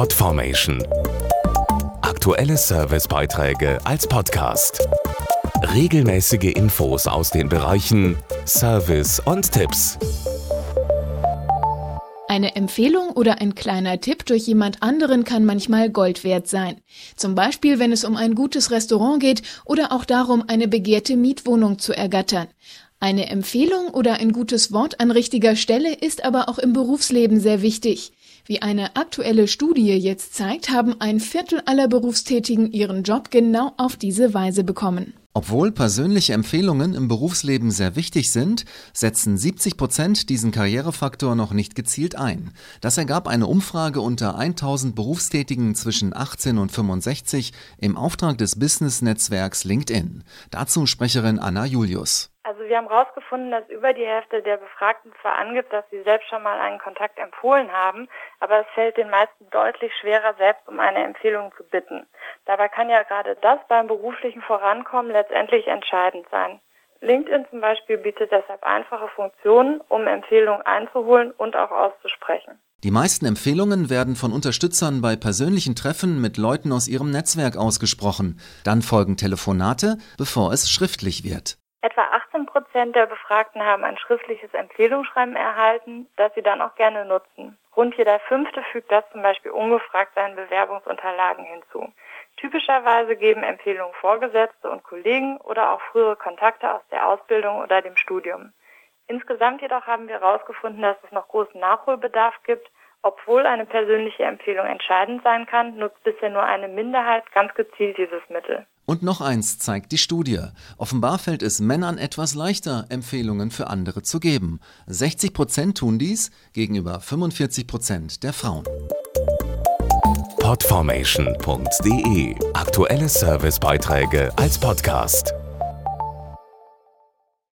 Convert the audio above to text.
Podformation. Aktuelle Servicebeiträge als Podcast. Regelmäßige Infos aus den Bereichen Service und Tipps. Eine Empfehlung oder ein kleiner Tipp durch jemand anderen kann manchmal Gold wert sein. Zum Beispiel, wenn es um ein gutes Restaurant geht oder auch darum, eine begehrte Mietwohnung zu ergattern. Eine Empfehlung oder ein gutes Wort an richtiger Stelle ist aber auch im Berufsleben sehr wichtig. Wie eine aktuelle Studie jetzt zeigt, haben ein Viertel aller Berufstätigen ihren Job genau auf diese Weise bekommen. Obwohl persönliche Empfehlungen im Berufsleben sehr wichtig sind, setzen 70 Prozent diesen Karrierefaktor noch nicht gezielt ein. Das ergab eine Umfrage unter 1000 Berufstätigen zwischen 18 und 65 im Auftrag des Business-Netzwerks LinkedIn. Dazu Sprecherin Anna Julius. Wir haben herausgefunden, dass über die Hälfte der Befragten zwar angibt, dass sie selbst schon mal einen Kontakt empfohlen haben, aber es fällt den meisten deutlich schwerer, selbst um eine Empfehlung zu bitten. Dabei kann ja gerade das beim beruflichen Vorankommen letztendlich entscheidend sein. LinkedIn zum Beispiel bietet deshalb einfache Funktionen, um Empfehlungen einzuholen und auch auszusprechen. Die meisten Empfehlungen werden von Unterstützern bei persönlichen Treffen mit Leuten aus ihrem Netzwerk ausgesprochen. Dann folgen Telefonate, bevor es schriftlich wird. Etwa 18 Prozent der Befragten haben ein schriftliches Empfehlungsschreiben erhalten, das sie dann auch gerne nutzen. Rund jeder Fünfte fügt das zum Beispiel ungefragt seinen Bewerbungsunterlagen hinzu. Typischerweise geben Empfehlungen Vorgesetzte und Kollegen oder auch frühere Kontakte aus der Ausbildung oder dem Studium. Insgesamt jedoch haben wir herausgefunden, dass es noch großen Nachholbedarf gibt. Obwohl eine persönliche Empfehlung entscheidend sein kann, nutzt bisher nur eine Minderheit ganz gezielt dieses Mittel. Und noch eins zeigt die Studie. Offenbar fällt es Männern etwas leichter, Empfehlungen für andere zu geben. 60 Prozent tun dies gegenüber 45 Prozent der Frauen. Podformation.de Aktuelle Servicebeiträge als Podcast.